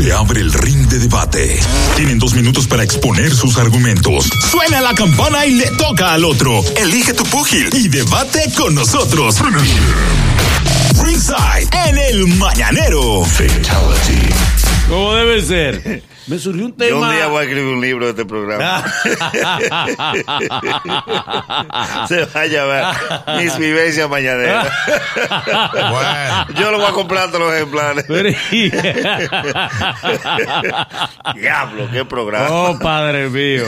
Se abre el ring de debate. Tienen dos minutos para exponer sus argumentos. Suena la campana y le toca al otro. Elige tu púgil y debate con nosotros. Ringside en el mañanero. Fatality. Como debe ser. Me surgió un Yo tema. un día voy a escribir un libro de este programa. Se va a llamar Mis vivencias mañaneras. Bueno, Yo lo voy a comprar todos los ejemplares. Diablo, qué programa. oh, padre mío.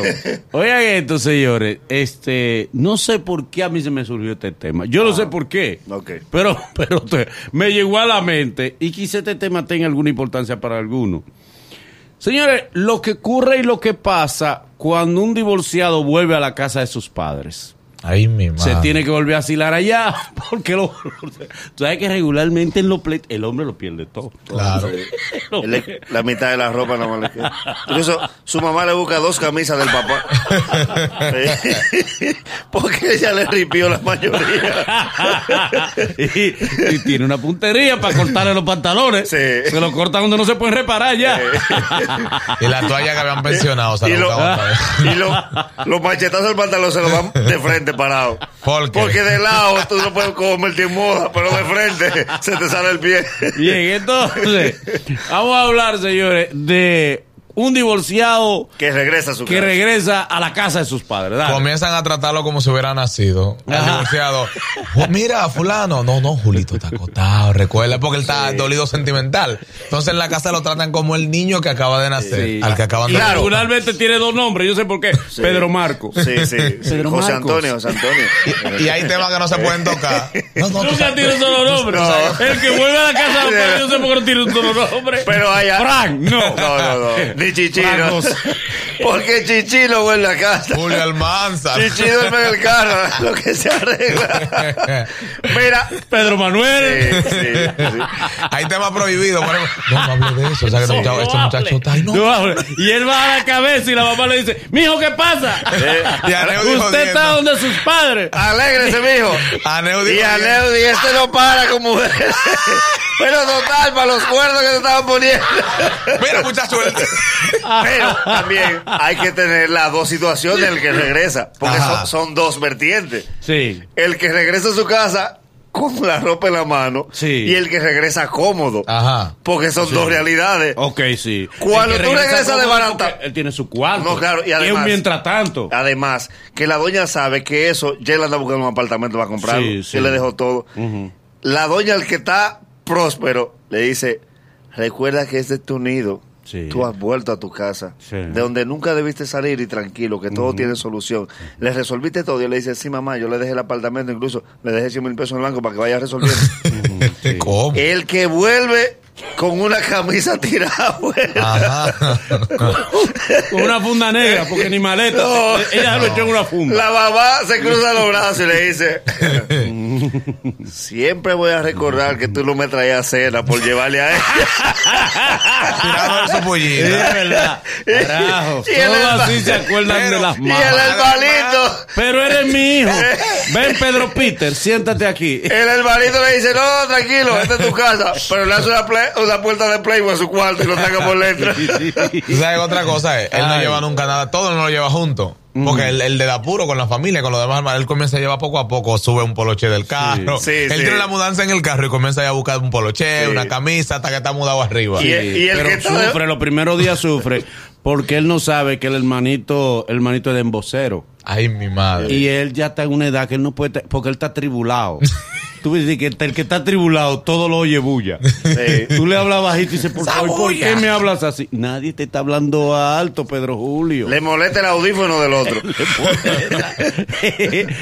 Oigan esto, señores. Este, no sé por qué a mí se me surgió este tema. Yo no sé por qué. Ok. Pero, pero te- me llegó a la mente y quizá este tema tenga alguna importancia para alguno. Señores, lo que ocurre y lo que pasa cuando un divorciado vuelve a la casa de sus padres. Ahí mi madre. Se tiene que volver a asilar allá, porque lo, tú sabes que regularmente en los pleitos el hombre lo pierde todo. Claro. Lo- la mitad de la ropa no más le queda. Incluso su mamá le busca dos camisas del papá. Porque ella le ripió la mayoría. y, y tiene una puntería para cortarle los pantalones. Sí. Se lo cortan donde no se pueden reparar ya. Y la toalla que habían pensionado, se y lo- buscaban otra vez. y lo- los machetazos del pantalón se los dan de frente parado. ¿Por qué? Porque de lado tú no puedes convertir en moda, pero de frente se te sale el pie. Bien, entonces, vamos a hablar, señores, de un divorciado Que regresa a su que casa. regresa a la casa de sus padres. Dale. Comienzan a tratarlo como si hubiera nacido. Al Ajá. divorciado. "Oh, Mira, fulano. No, no, Julito está acotado. Recuerda, porque él está dolido sentimental. Entonces en la casa lo tratan como el niño que acaba de nacer. Sí. Al que acaban Y de Claro. regularmente tiene dos nombres, yo sé por qué. Pedro Marco. Sí, sí. Pedro José Marcos. Antonio, José Antonio. Y hay temas que no se pueden tocar. No, no, Nunca tiene un solo nombre. No. El que vuelve a la casa de los padres, yo sé por qué no tiene un solo nombre. Pero allá. Frank, no. No, no, no. Ni. Porque Chichino vuelve a casa. Julio Almanza. Chichi duerme en el carro, lo que se arregla. Mira. Pedro Manuel. Sí, sí, sí. Hay temas prohibidos. No, no hable de eso. O sea, que este No, muchacho, no este muchacho hable. está. No. Y él va a la cabeza y la mamá le dice, mijo, ¿qué pasa? Y Aneu dijo Usted está donde sus padres. Alégrese, mijo. Aneu dijo Y a diez. Neudi, este no para con mujeres. Pero total, para los cuernos que se estaban poniendo. Mira, muchacho. él- Pero también hay que tener las dos situaciones del que regresa. Porque son, son dos vertientes. Sí. El que regresa a su casa con la ropa en la mano. Sí. Y el que regresa cómodo. Ajá. Porque son dos realidades. Ok, sí. Cuando El tú regresa regresas de barata- Él tiene su cuarto. No, claro, y además- un mientras tanto. Además, que la doña sabe que eso, ya él anda buscando un apartamento para comprarlo. Sí, sí. Él le dejó todo. La doña, el que está próspero, le dice, recuerda que este es tu nido. Sí. Tú has vuelto a tu casa, Sí. de donde nunca debiste salir y tranquilo, que todo tiene solución. Le resolviste todo y le dice, sí, mamá, yo le dejé el apartamento, incluso le dejé 100 mil pesos en el banco para que vaya resolviendo. ¿Cómo? el que vuelve con una camisa tirada afuera. Con una funda negra, porque ni maleta. No. Ella lo echó en una funda. La mamá se cruza los brazos y le dice, siempre voy a recordar que tú no me traías cena por llevarle a ella. Tirado su Sí, pollita. es verdad. Carajo. Y el Todos así se acuerdan Pero- de las y el hermanito, Pero eres mi hijo. Ven, Pedro Peter, siéntate aquí. el hermanito le dice, no, tranquilo, esta es tu casa. Pero le hace una, una puerta de Playboy a su cuarto y lo saca por dentro. ¿Tú sabes otra cosa? Es, él no lleva nunca nada, todo no lo lleva junto. Porque el, el de da puro con la familia, con los demás, él comienza a llevar poco a poco, sube un poloche del carro. Sí, él sí. tiene la mudanza en el carro y comienza ya a buscar un poloche, Sí. una camisa, hasta que está mudado arriba. Y- y el pero que está sufre, los primeros días sufre, porque él no sabe que el hermanito, el hermanito es de embocero. Ay, mi madre. Y él ya está en una edad que él no puede, porque él está tribulado. Tú dices que el que está tribulado todo lo oye bulla. Sí. Tú le hablas bajito y dices, por favor, ¿por qué me hablas así? Nadie te está hablando alto, Pedro Julio. Le molesta el audífono del otro.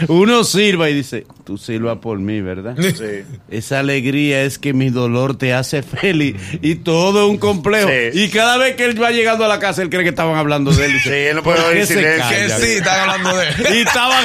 Uno sirva y dice, tú sirvas por mí, ¿verdad? Sí. Esa alegría es que mi dolor te hace feliz y todo es un complejo. Sí. Y cada vez que él va llegando a la casa, él cree que estaban hablando de él. Dice, Sí, él no puede "¿Por qué oír silencio". que calla?" sí, están hablando de él. Y estaban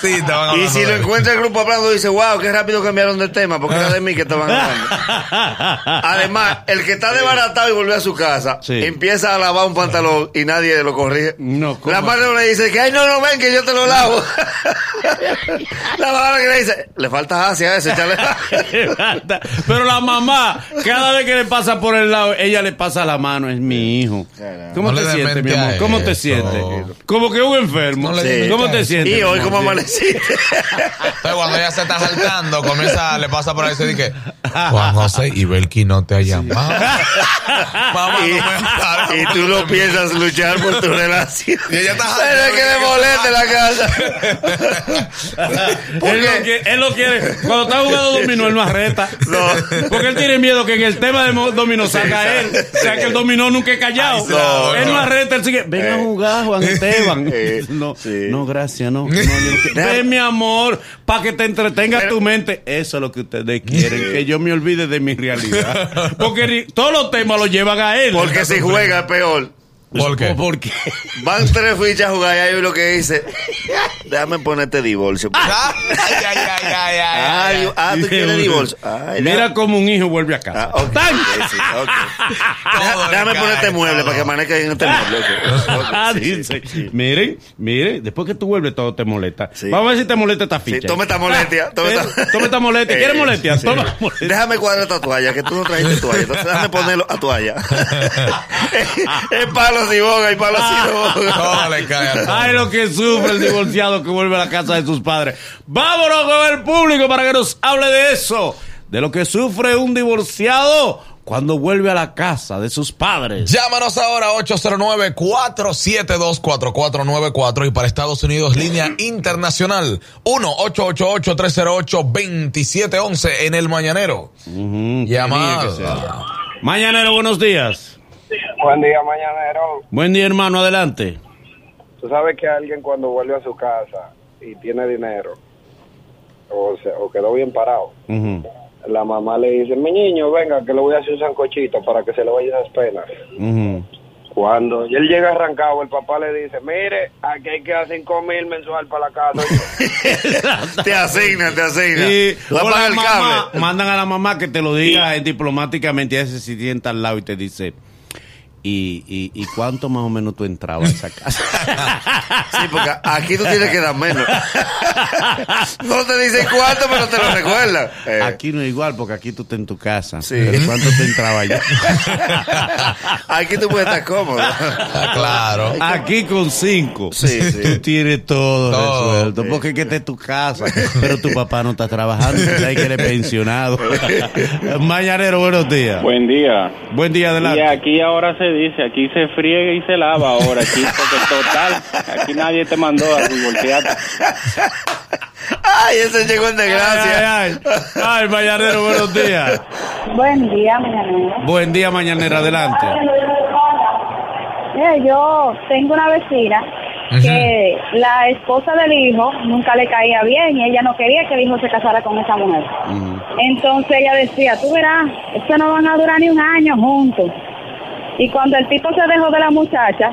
Sí, estaban hablando Y si de lo él. encuentra el grupo hablando, dice, wow, qué rápido cambiaron de tema porque era de mí que estaban hablando. Además, el que está desbaratado y volvió a su casa, Sí. empieza a lavar un pantalón y nadie lo corrige. No, ¿cómo la madre no le dice que, ay, no, no, ven, que yo te lo lavo. la madre que le dice, le falta hacia ese, échale. Pero la mamá, cada vez que le pasa por el lado, ella le pasa la mano. Es mi hijo. ¿Cómo No te sientes, mi amor? ¿Cómo te eso. sientes? Como que un enfermo. No Sí. ¿Cómo te eso. sientes? y hoy, como amaneciste? Entonces, cuando ella se está saltando, comienza, le pasa por ahí y dice, Juan José y Belki no te ha llamado. Mamá, no me y, tú no piensas luchar por tu relación. Y ella está Pero es que le moleste la casa. ¿Por Él lo, quiere, él lo quiere. Cuando está jugando dominó, él no arreta. No. Porque él tiene miedo que en el tema de dominó salga él. O sea que el dominó nunca es callado. No, él no, no. arreta, él sigue. Ven a Eh. jugar, Juan Esteban. Eh, no, sí. no, gracias, no. yo. Ven, mi amor, para que te entretenga Pero- tu mente. Eso es lo que ustedes quieren, que yo me olvide de mi realidad. Porque todos los temas los llevan a él. Porque si juega es peor. ¿Por qué? ¿Por qué? Van tres fichas a jugar y hay uno que dice, déjame ponerte divorcio. Ay, ay, ay, ay, ay, ay. Ay, ah, tú quieres divorcio. Ay, Mira cómo un hijo vuelve a casa. Ah, Déjame cae, ponerte mueble todo. para que amanezca en este mueble. ok. Ok, Ah, sí, sí, sí. miren, miren, después que tú vuelves todo te molesta. Sí. Vamos a ver si te molesta esta Sí, ficha. toma esta molestia. Toma Eh, esta, toma esta molestia. ¿Quieres molestia? sí. Toma molestia. Déjame cuadrar esta toalla, que tú no trajiste toalla. Entonces déjame ponerlo a toalla. es palo boga y palo si no boga. Todo le cae a todo. Ay, lo que sufre el divorciado que vuelve a la casa de sus padres. Vámonos con el público para que nos hable de eso. De lo que sufre un divorciado cuando vuelve a la casa de sus padres. Llámanos ahora 809-472-4494 y para Estados Unidos línea internacional 1-888-308-2711 en el Mañanero. Que ser. Mañanero, buenos días. Buen día, mañanero. Buen día, hermano, adelante. Tú sabes que alguien cuando vuelve a su casa y tiene dinero o, se, o quedó bien parado, la mamá le dice, mi niño, venga, que le voy a hacer un sancochito para que se le vaya las penas. Cuando él llega arrancado, el papá le dice, mire, aquí hay que dar cinco mil mensual para la casa. te asigna, te asigna. Y, Va a o la pagar el mamá, cable. mandan a la mamá que te lo diga eh, diplomáticamente y ese se sienta al lado y te dice ¿y, y, y cuánto más o menos tú entrabas a esa casa? Sí, porque aquí tú tienes que dar menos. no te dicen cuánto, pero te lo recuerdan. Eh, Aquí no es igual porque aquí tú estás en tu casa. Sí. Pero ¿cuánto te entraba allá? aquí tú puedes estar cómodo. Ah, claro. Aquí con cinco. Sí, sí. Tú tienes todo, Todo. resuelto. Porque es que esta es tu casa. Pero tu papá no está trabajando. Tú sabes que eres pensionado. Mañanero, buenos días. Buen día. Buen día, Y adelante. aquí ahora se dice, aquí se friega y se lava ahora, aquí, porque total, aquí nadie te mandó a divorciarte. Ay, ese llegó en desgracia. Ay, ay, ay. Ay, Mañanero, buenos días. Buen día, mañanero. Buen día, Mañanera, adelante. Mira, yo tengo una vecina que la esposa del hijo nunca le caía bien y ella no quería que el hijo se casara con esa mujer. Entonces ella decía, tú verás, estos no van a durar ni un año juntos. Y cuando el tipo se dejó de la muchacha,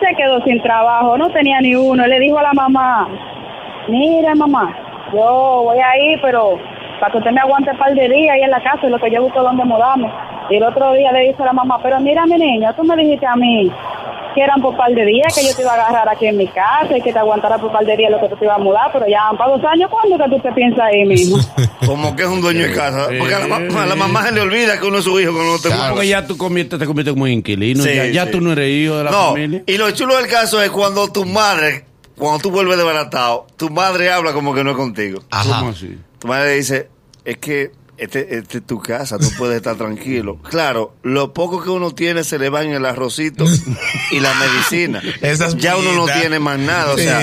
se quedó sin trabajo, no tenía ni uno. Le dijo a la mamá, mira mamá, yo voy a ir, pero para que usted me aguante un par de días ahí en la casa, es lo que yo busco donde mudarme. Y el otro día le dice a la mamá, pero mira mi niño, tú me dijiste a mí que eran por par de días, que yo te iba a agarrar aquí en mi casa y que te aguantara por par de días lo que tú te ibas a mudar, pero ya han pasado dos años, ¿cuándo que tú te piensas ahí mismo? Como que es un dueño de casa. Porque a la, ma- a la mamá se le olvida que uno es su hijo cuando no te Claro. Porque ya tú conviertes, te conviertes como inquilino. Sí, ya ya sí. tú no eres hijo de la No, familia. y lo chulo del caso es cuando tu madre, cuando tú vuelves desbaratado, tu madre habla como que no es contigo. Ajá. ¿Cómo así? Tu madre dice, es que este, este es tu casa, tú puedes estar tranquilo. Claro, lo poco que uno tiene se le va en el arrocito y la medicina. Ya uno no tiene más nada, o Sí. sea,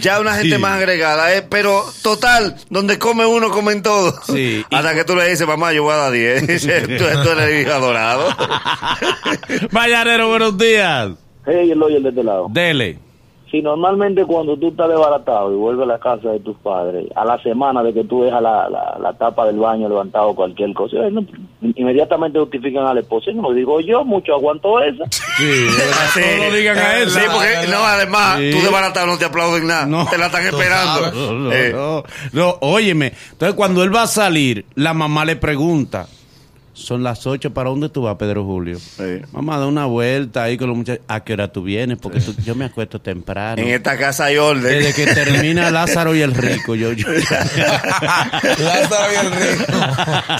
ya una gente Sí. más agregada, ¿eh? pero total, donde come uno, comen todos. Sí. Hasta que tú le dices, mamá, yo voy a dar 10. Dice, tú, tú eres hijo adorado. Mañanero, buenos días. Hey, el lawyer de este lado. Dele. Si normalmente cuando tú estás desbaratado y vuelves a la casa de tus padres, a la semana de que tú dejas la, la, la tapa del baño levantado o cualquier cosa, eh, no, inmediatamente justifican al esposo. Y no lo digo yo, mucho aguanto eso. Sí, Sí. no lo digan a él. Sí, porque no, además, Sí. tú de baratado no te aplauden nada. No. te la están esperando. No, no, Eh, no. No, óyeme. Entonces, cuando él va a salir, la mamá le pregunta: Son las ocho, ¿para dónde tú vas, Pedro Julio? Sí. Mamá, da una vuelta ahí con los muchachos. ¿A qué hora tú vienes? Porque tú- yo me acuesto temprano. En esta casa hay orden. Desde que termina Lázaro y el rico, yo, yo. Lázaro y el rico.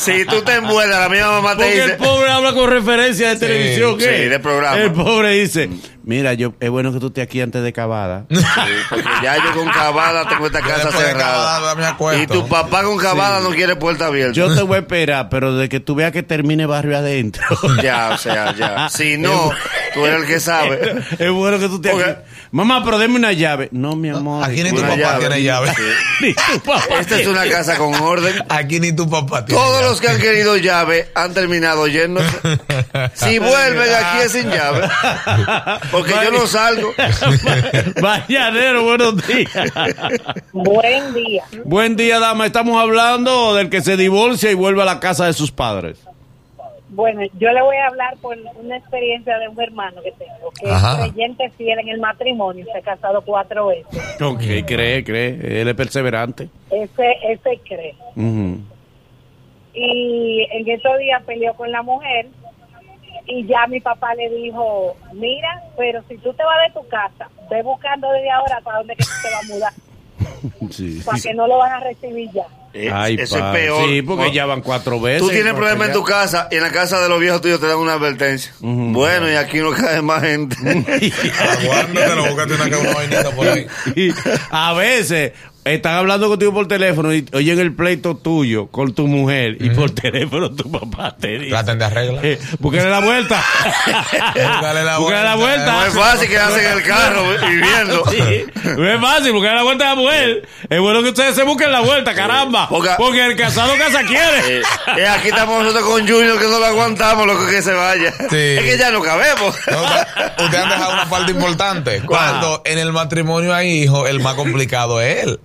Si tú te envuelves, la misma mamá te Porque dice. el pobre habla con referencia de televisión. ¿qué? sí, de programa. El pobre dice: Mira, yo es bueno que tú estés aquí antes de cavada. Sí, porque ya yo con Cabada tengo esta casa cerrada. Cabada. Y tu papá con Cabada no quiere puerta abierta. Yo te voy a esperar, pero de que tú veas que termine barrio adentro. Ya, o sea, ya. Si no, tú eres el que sabe. es bueno que tú te aquí. Mamá, pero deme una llave. No, mi amor. Aquí ni tu papá llave. tiene llave. Ni tu papá Esta es una casa con orden. Aquí ni tu papá tiene Todos llave. los que han querido llave han terminado yéndose. Si vuelven aquí es sin llave. Porque yo no salgo. Mañanero, buenos días. Buen día. Buen día, dama. Estamos hablando del que se divorcia y vuelve a la casa de sus padres. Bueno, yo le voy a hablar por una experiencia de un hermano que tengo, que Ajá. es creyente fiel en el matrimonio, se ha casado cuatro veces. Ok, cree, cree. Él es perseverante. Ese, ese cree. Y en estos días peleó con la mujer y ya mi papá le dijo, mira, pero si tú te vas de tu casa, ve buscando desde ahora para dónde que tú te vas a mudar, Sí. para que no lo van a recibir ya. Eh, Ay, Eso es peor. Sí, porque ya van cuatro veces. Tú tienes No, problemas en tu casa y en la casa de los viejos tuyos te dan una advertencia. Bueno, y aquí no cae más gente. Aguántatelo, búscate una, una vainita por ahí. A veces están hablando contigo por teléfono y oyen el pleito tuyo con tu mujer y por teléfono tu papá te dice. Traten de arreglar. Eh, búscale la vuelta. Búscale la Búscale la vuelta. No es fácil que hacen el carro viviendo. Sí, no es fácil, buscar la vuelta a la mujer. Es bueno que ustedes se busquen la vuelta, caramba. Porque- Porque el casado casa quiere. Eh, eh, aquí estamos nosotros con Junior que no lo aguantamos, loco, que se vaya. Sí. Es que ya no cabemos. No, Ustedes han dejado una falta importante. Cuando en el matrimonio hay hijos, el más complicado es él.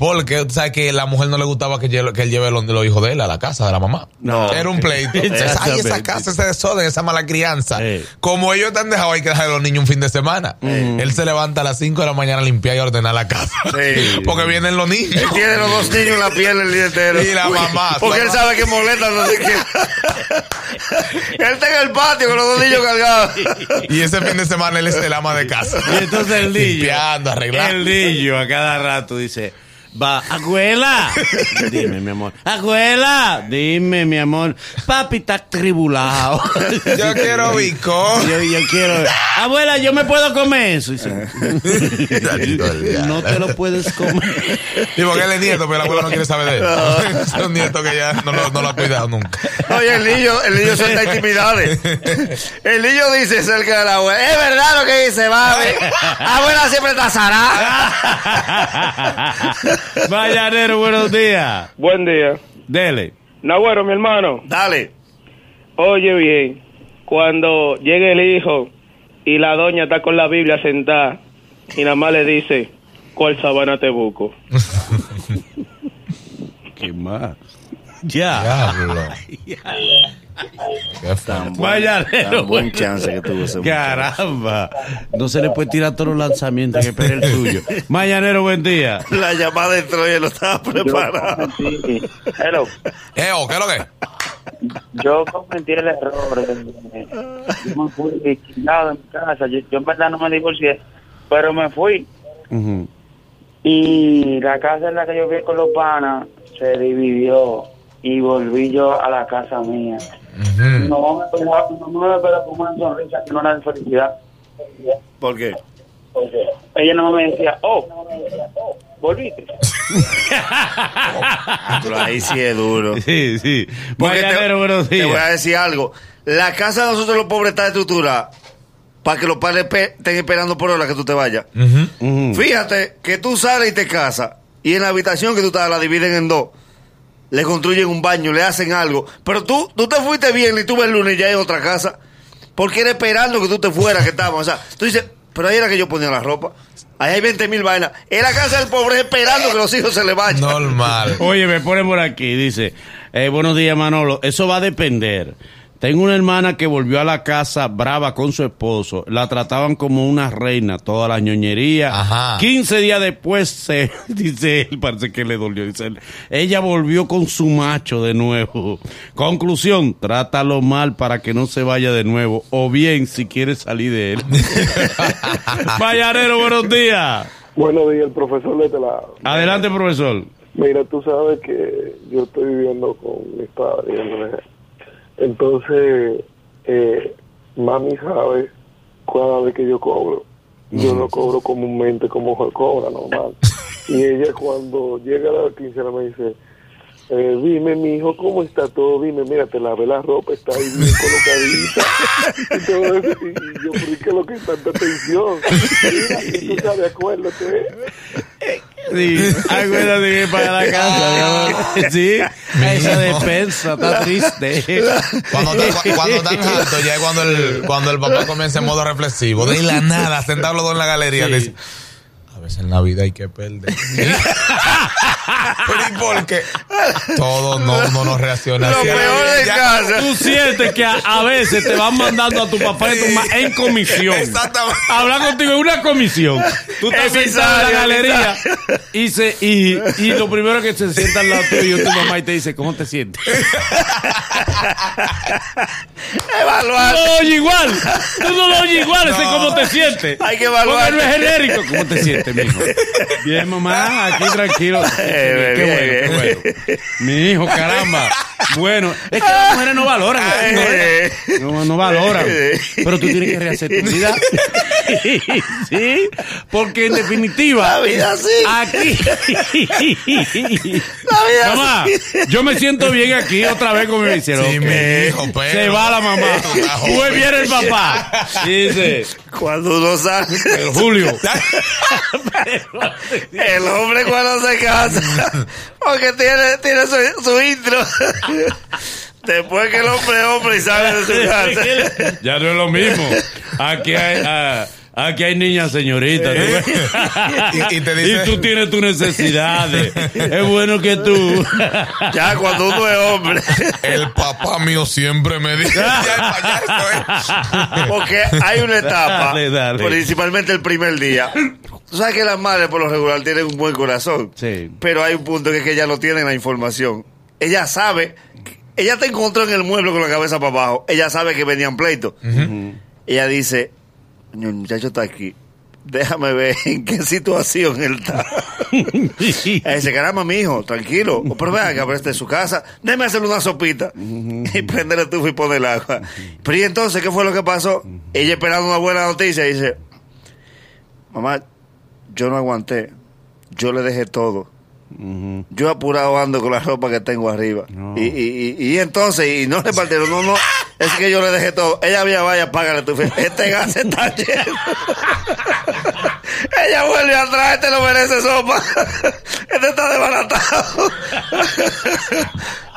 Porque, tú sabes que la mujer no le gustaba que, lleve- que él lleve los, los hijos de él a la casa de la mamá. No. Era un pleito. Entonces, ay, esa casa, ese desorden, esa mala crianza. Como ellos te han dejado, hay que dejar a los niños un fin de semana. Él se levanta a las 5 de la mañana a limpiar y ordenar la casa. Sí. Porque vienen los niños. Él tiene los dos niños en la piel el día entero. Y la mamá, Porque él mamá. sabe que molesta, no sé qué. él está en el patio con los dos niños cargados. Y ese fin de semana él es el ama de casa. Y entonces el niño. Limpiando, arreglando. El niño a cada rato dice. Va, abuela, dime mi amor, abuela, dime mi amor, papi está tribulado. Yo quiero bico. Yo, yo quiero, abuela, yo me puedo comer eso. Dice, no te lo puedes comer. Y porque él es nieto, pero el abuelo no quiere saber de él. Es un nieto que ya no, lo- no lo ha cuidado nunca. Oye, el niño, el niño suelta intimidades. El niño dice cerca de la abuela. Es verdad lo que dice, mami. Abuela siempre tasará. Mañanero, buenos días. Buen día. Dele. Nagüero, mi hermano, Dale. oye bien, cuando llegue el hijo y la doña está con la Biblia sentada y nada más le dice, ¿cuál sabana te busco? ¿Qué más? Ya. Diablo. Qué. Tan buen chance que tuvo ese muchacho. Caramba. No se le puede tirar todos los lanzamientos que espera el suyo. Mañanero, buen día. La llamada de Troya lo estaba preparado. Sí. Hello. Eo, ¿qué es lo que? Yo cometí el error. eh, Yo me fui quitado de mi casa. Yo, yo en verdad no me divorcié, pero me fui. Ujú. Y la casa en la que yo vi con los panas se dividió y volví yo a la casa mía. No me esperaba, no me esperaba con una sonrisa que no era de felicidad. ¿Por qué? Porque ella no me decía, oh, volviste. Pero ahí sí es duro. Sí, sí. Porque te voy a decir algo. La casa de nosotros los pobres está estructurada para que los padres estén esperando por hora que tú te vayas. Fíjate que tú sales y te casas y en la habitación que tú estás la dividen en dos. Le construyen un baño, le hacen algo. Pero tú, tú te fuiste bien y tú ves el lunes y ya en otra casa. Porque era esperando que tú te fueras, que estábamos. O sea, tú dices, Pero ahí era que yo ponía la ropa. Ahí hay 20 mil vainas. En la casa del pobre esperando que los hijos se le vayan. Normal. Oye, me pone por aquí, dice, eh, buenos días Manolo, eso va a depender. Tengo una hermana que volvió a la casa brava con su esposo. La trataban como una reina, toda la ñoñería. Ajá. 15 días después, se, dice él, parece que le dolió. Dice él, ella volvió con su macho de nuevo. Conclusión, trátalo mal para que no se vaya de nuevo. O bien, si quieres salir de él. Mayanero, buenos días. Buenos días, el profesor de este lado. Adelante, profesor. Mira, tú sabes que yo estoy viviendo con mis padres. ¿no? Entonces, eh, mami sabe cada vez que yo cobro. Yo no cobro comúnmente como se cobra, normal. Y ella cuando llega a la quincena me dice, eh, dime, mi hijo, ¿cómo está todo? Dime, mira, te lavé la ropa, está ahí bien colocadita. y yo, ¿por qué lo que es tanta? Mira, y tú sabes, acuérdate. Sí, acuérdate que para la casa, mi amor. Sí, esa despensa está triste. Cuando, está- cu- cuando están altos, ya es cuando el, cuando el papá comienza en modo reflexivo. De la nada, sentados los dos en la galería. Sí. dice, a veces en la vida hay que perder. Pero ¿y por qué? Todo no, no nos reacciona Lo así. peor de Ya- casa. Tú sientes que a, a veces te van mandando a tu papá y tu mamá en comisión. Exactamente. Hablar contigo en una comisión. Tú estás sentado en la galería y, se, y, y lo primero que se sienta al lado tuyo es tu mamá y te dice, ¿cómo te sientes? Evaluar. No lo oyes igual. Tú no lo oyes igual, ese cómo te sientes. Hay que evaluar. Porque no es genérico. ¿Cómo te sientes, mijo? Bien, mamá, aquí tranquilo. Eh, qué bien, bueno, qué bueno. Mi hijo, caramba. Bueno, es que las mujeres no valoran. ¿no? No, no valoran. Pero tú tienes que rehacer tu vida. Sí, porque en definitiva, La vida sí. aquí. La vida Mamá, yo me siento bien aquí otra vez como me hicieron. Sí, mi hijo, pero- Se va la mamá. Pues viene el papá. Dice, Cuando uno sale, el Julio. el hombre cuando se casa, porque tiene, tiene su, su intro. Después que el hombre hombre y sale de su casa. ya no es lo mismo. Aquí hay, ah, aquí hay niñas señoritas. Y- y te dice- Y tú tienes tus necesidades. Es bueno que tú. Ya cuando uno es hombre. El papá mío siempre me dice. Ya. Porque hay una etapa, Dale, dale. principalmente el primer día. Tú sabes que las madres por lo regular tienen un buen corazón. Sí. Pero hay un punto que es que ella no tiene la información. Ella sabe, ella te encontró en el mueble con la cabeza para abajo. Ella sabe que venían pleitos. Ella dice, el muchacho está aquí. Déjame ver en qué situación él está. Dice, caramba, mi hijo, tranquilo. Pero vean que preste su casa. Déjame hacerle una sopita. Y prende la estufa y pone el agua. Pero y entonces, ¿qué fue lo que pasó? Ella esperando una buena noticia dice, mamá, yo no aguanté. Yo le dejé todo. Yo apurado ando con la ropa que tengo arriba. Y, y, y, y entonces, y no repartieron, no, no, es que yo le dejé todo. Ella había, vaya, págale tu fe. Este gas está lleno. Ella vuelve atrás, este no merece sopa. Este está desbaratado.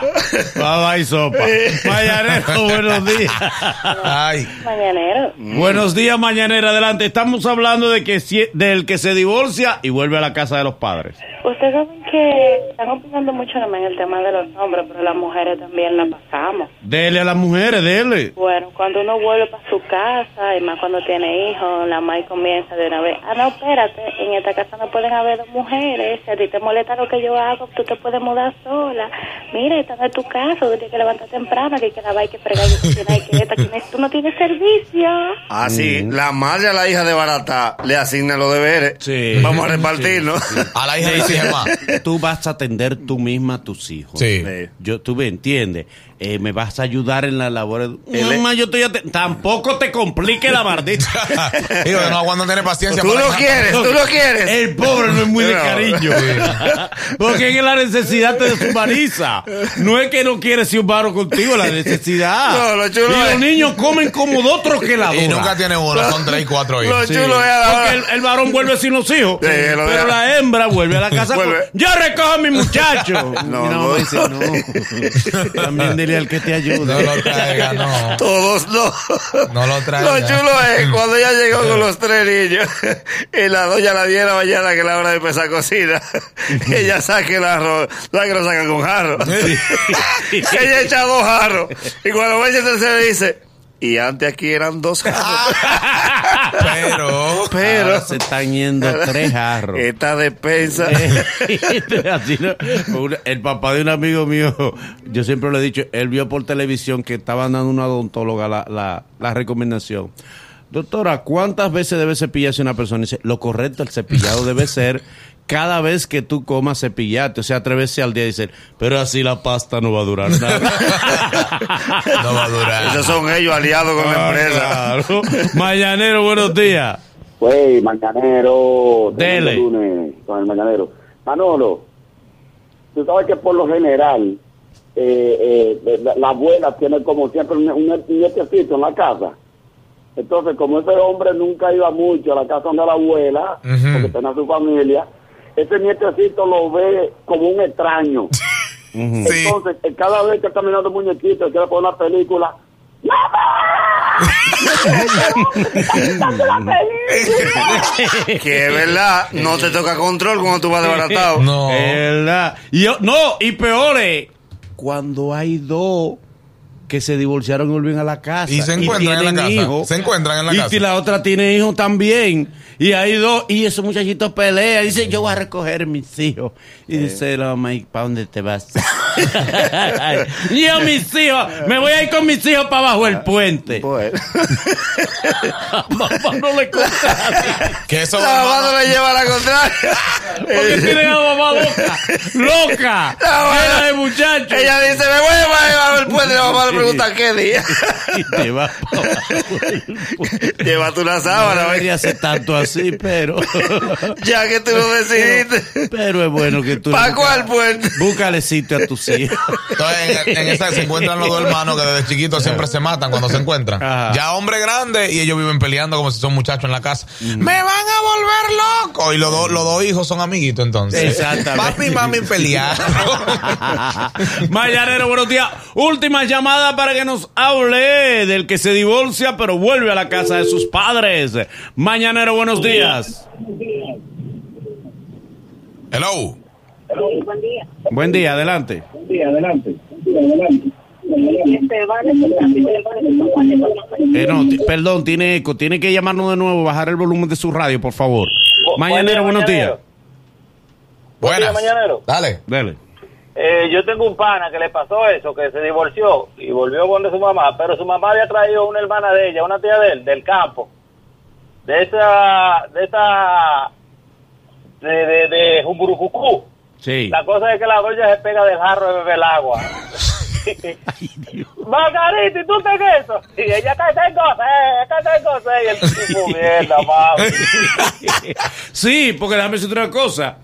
Baba y sopa. Mañanero, buenos días. Ay. Mañanero. Buenos días, mañanera. Adelante. Estamos hablando de que si- del que se divorcia y vuelve a la casa de los padres. Ustedes saben que están opinando mucho también el tema de los hombres, pero las mujeres también la pasamos. Dele a las mujeres, dele. Bueno, cuando uno vuelve para su casa, y más cuando tiene hijos, la madre comienza de una vez, ah, no, espérate, en esta casa no pueden haber dos mujeres, si a ti te molesta lo que yo hago, tú te puedes mudar sola. Mira, esta no es tu casa, tú tienes que levantar temprano, que hay que lavar, hay que fregar, que cocinar, hay que esta, que no- tú no tienes servicio. Ah, sí. La madre a la hija de barata le asigna los deberes. Sí. Vamos a repartirnos. A la hija exige más. Tú vas a atender tú misma a tus hijos. Sí. Sí. Yo, tú me entiendes. Eh, me vas a ayudar en la labor. Mamá, yo estoy Tampoco te complique la maldita. Digo, no aguanto tener paciencia. Tú lo quieres, tú lo quieres. El pobre no es muy de cariño. Porque es que la necesidad te deshumaniza. No es que no quieres ir un paro contigo, la necesidad. No, lo chulo y los niños comen como de otros que la Y nunca tiene uno, son tres y cuatro Lo hijos. Sí. chulo es a la Porque el, el varón vuelve sin los hijos. Sí, lo pero la hembra vuelve a la casa. Vuelve. con, Yo recojo a mi muchacho. No, Y no. dice, no. También dile al que te ayude. No lo traiga, no. Todos no. No lo traiga. Lo chulo es cuando ella llegó con los tres niños y la doña a las 10 de la mañana que es la hora de empezar a cocinar, ella saque el arroz, ¿sabes que lo saca con jarro? Ella echa dos jarros y cuando va el tercero dice, y antes aquí eran dos jarros. Pero. Pero Ahora se están yendo tres jarros. esta despensa. El papá de un amigo mío, yo siempre le he dicho, él vio por televisión que estaban dando una odontóloga la, la, la recomendación. Doctora, ¿cuántas veces debe cepillarse una persona? Y dice, lo correcto, el cepillado debe ser cada vez que tú comas cepillarte, o sea, tres veces al día. Dice, pero así la pasta no va a durar nada. No va a durar. Esos son ellos aliados con la Ah, empresa. claro. Mañanero, buenos días. Güey, mañanero. Dele. lunes Con el mañanero. Manolo, tú sabes que por lo general, eh, eh, la, la abuela tiene como siempre un, un, nietecito en la casa. Entonces, como ese hombre nunca iba mucho a la casa de la abuela, Ujú. porque tenía su familia, ese nietecito lo ve como un extraño. Sí. Entonces, eh, cada vez que está mirando muñequito, quiere poner una película. Que es verdad, no te toca control cuando tú vas desbaratado. No. Es verdad. Y yo- no, y peor es cuando hay dos que se divorciaron y vuelven a la casa. Y se encuentran en la casa. hijos. Se encuentran en la y casa. si la otra tiene hijos también. Y hay dos, y esos muchachitos pelean. Dice, yo voy a recoger mis hijos. Y dice la mamá, ¿y para dónde te vas? Yo mis hijos, me voy a ir con mis hijos para abajo el puente. Bueno. mamá no le conta. Que eso La mamá no le lleva la contraria. Porque tienen a la mamá loca. Loca. La mamá- Llena de muchachos. Ella dice, me voy a llevar el puente. La mamá le pregunta, ¿qué día? y te vas para abajo. Llévate una No sábana. debería ser tanto así, pero. Ya que tú lo decidiste. Pero es bueno que tú. ¿Para cuál puente? Búscale sitio a tus hijos. Entonces, en, en esa se encuentran los dos hermanos que desde chiquitos siempre se matan cuando se encuentran. Ajá. Ya hombre grande y ellos viven peleando como si son muchachos en la casa. ¡Me van a volver loco! Y los dos, los dos hijos son amiguitos entonces. Exactamente. Papi y mami pelearon. Mañanero, buenos días. Última llamada para que nos hable del que se divorcia, pero vuelve a la casa de sus padres. Mañanero, buenos días. Hello. Buen día, adelante. Eh, no, ti- perdón, tiene eco. Tiene que llamarnos de nuevo, bajar el volumen de su radio, por favor. Bu- Mañanero, buen buenos día, días. Buen día, Buenas. mañanero. Dale. Dale. Eh, yo tengo un pana que le pasó eso, que se divorció y volvió con su mamá, pero su mamá había traído una hermana de ella, una tía de él, del campo, de esa, de esa, de, de, de Jumburucucú. Sí. La cosa es que la doña se pega del jarro de beber el agua. Margarita, ¿y tú te eso? Y ella, ¿qué tengo? ¿Qué tengo? Y el tipo, mierda, mami. Sí, porque déjame decirte una cosa.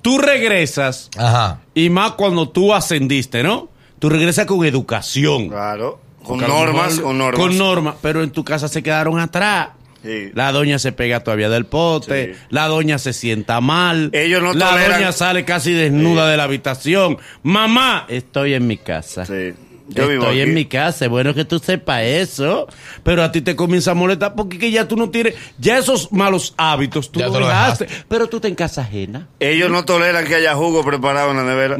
Tú regresas, Ajá. y más cuando tú ascendiste, ¿no? Tú regresas con educación. Claro. Con normas, con normas. Con normas, pero en tu casa se quedaron atrás. Sí. La doña se pega todavía del pote, Sí. la doña se sienta mal, Ellos no la toleran- doña sale casi desnuda de la habitación. Mamá, estoy en mi casa. Sí. Yo vivo Estoy aquí. en mi casa, es bueno que tú sepas eso, pero a ti te comienza a molestar porque que ya tú no tienes, ya esos malos hábitos tú Ya tú lo dejaste, dejaste. pero tú te en casa ajena. Ellos no toleran que haya jugo preparado en la nevera.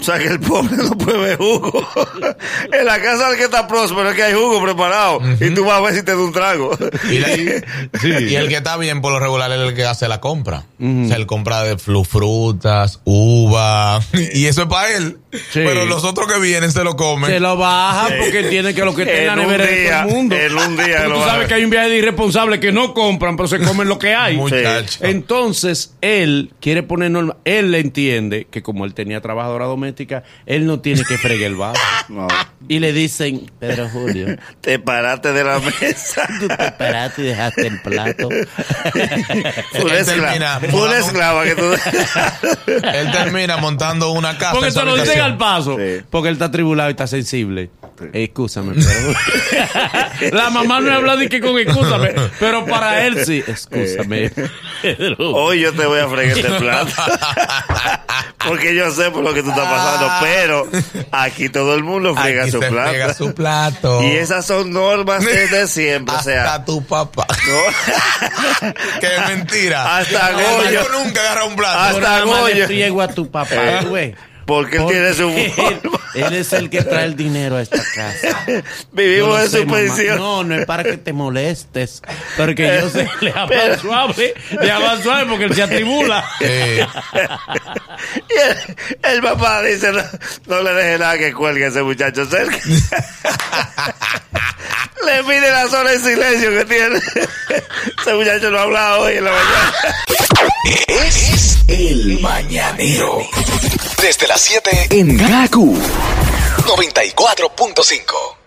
O sea que el pobre no puede ver jugo. en la casa del que está próspero es que hay jugo preparado. Y tú vas a ver si te da un trago. Y, la- y el que está bien por lo regular es el que hace la compra. O sea, él compra de frutas, uva. Y eso es para él. Sí. Pero los otros que vienen se lo comen. Se lo baja porque tiene que lo que está en la nevera de todo día, el mundo. en un día tú baja. sabes que hay un viaje de irresponsables que no compran, pero se comen lo que hay. Muchacho. Entonces, él quiere poner norma. Él le entiende que como él tenía trabajadora doméstica, él no tiene que fregar el vaso. No. Y le dicen, Pedro Julio, Te paraste de la mesa. tú te paraste y dejaste el plato. Termina esclava. Una esclava que tú. Él termina montando una casa. Porque se lo dicen al paso. Sí. Porque él está tribulado y está sensible. Excúsame, pero... la mamá no habla de que con excúsame, pero para él sí. Excúsame. Pedro. Hoy yo te voy a fregar este plato. Porque yo sé por lo que tú estás pasando. Pero aquí todo el mundo friega Aquí su se plato. friega su plato. Y esas son normas desde siempre. O Hasta sea, tu papá. no. es mentira. Hasta Goyo. mayor nunca agarra un plato. Hasta Goyo. friego a tu papá, tú ves. Porque él tiene su él, forma. él es el que trae el dinero a esta casa. Vivimos sé, su pensión. No, no es para que te molestes. Porque yo sé, le habla suave. Le habla suave porque él se atribula. Y el, papá dice, no, no le deje nada que cuelgue a ese muchacho cerca. Le pide la sola en silencio que tiene. ese muchacho no ha hablado hoy en la mañana. Es el mañanero. Desde las 7 en Gaku 94.5.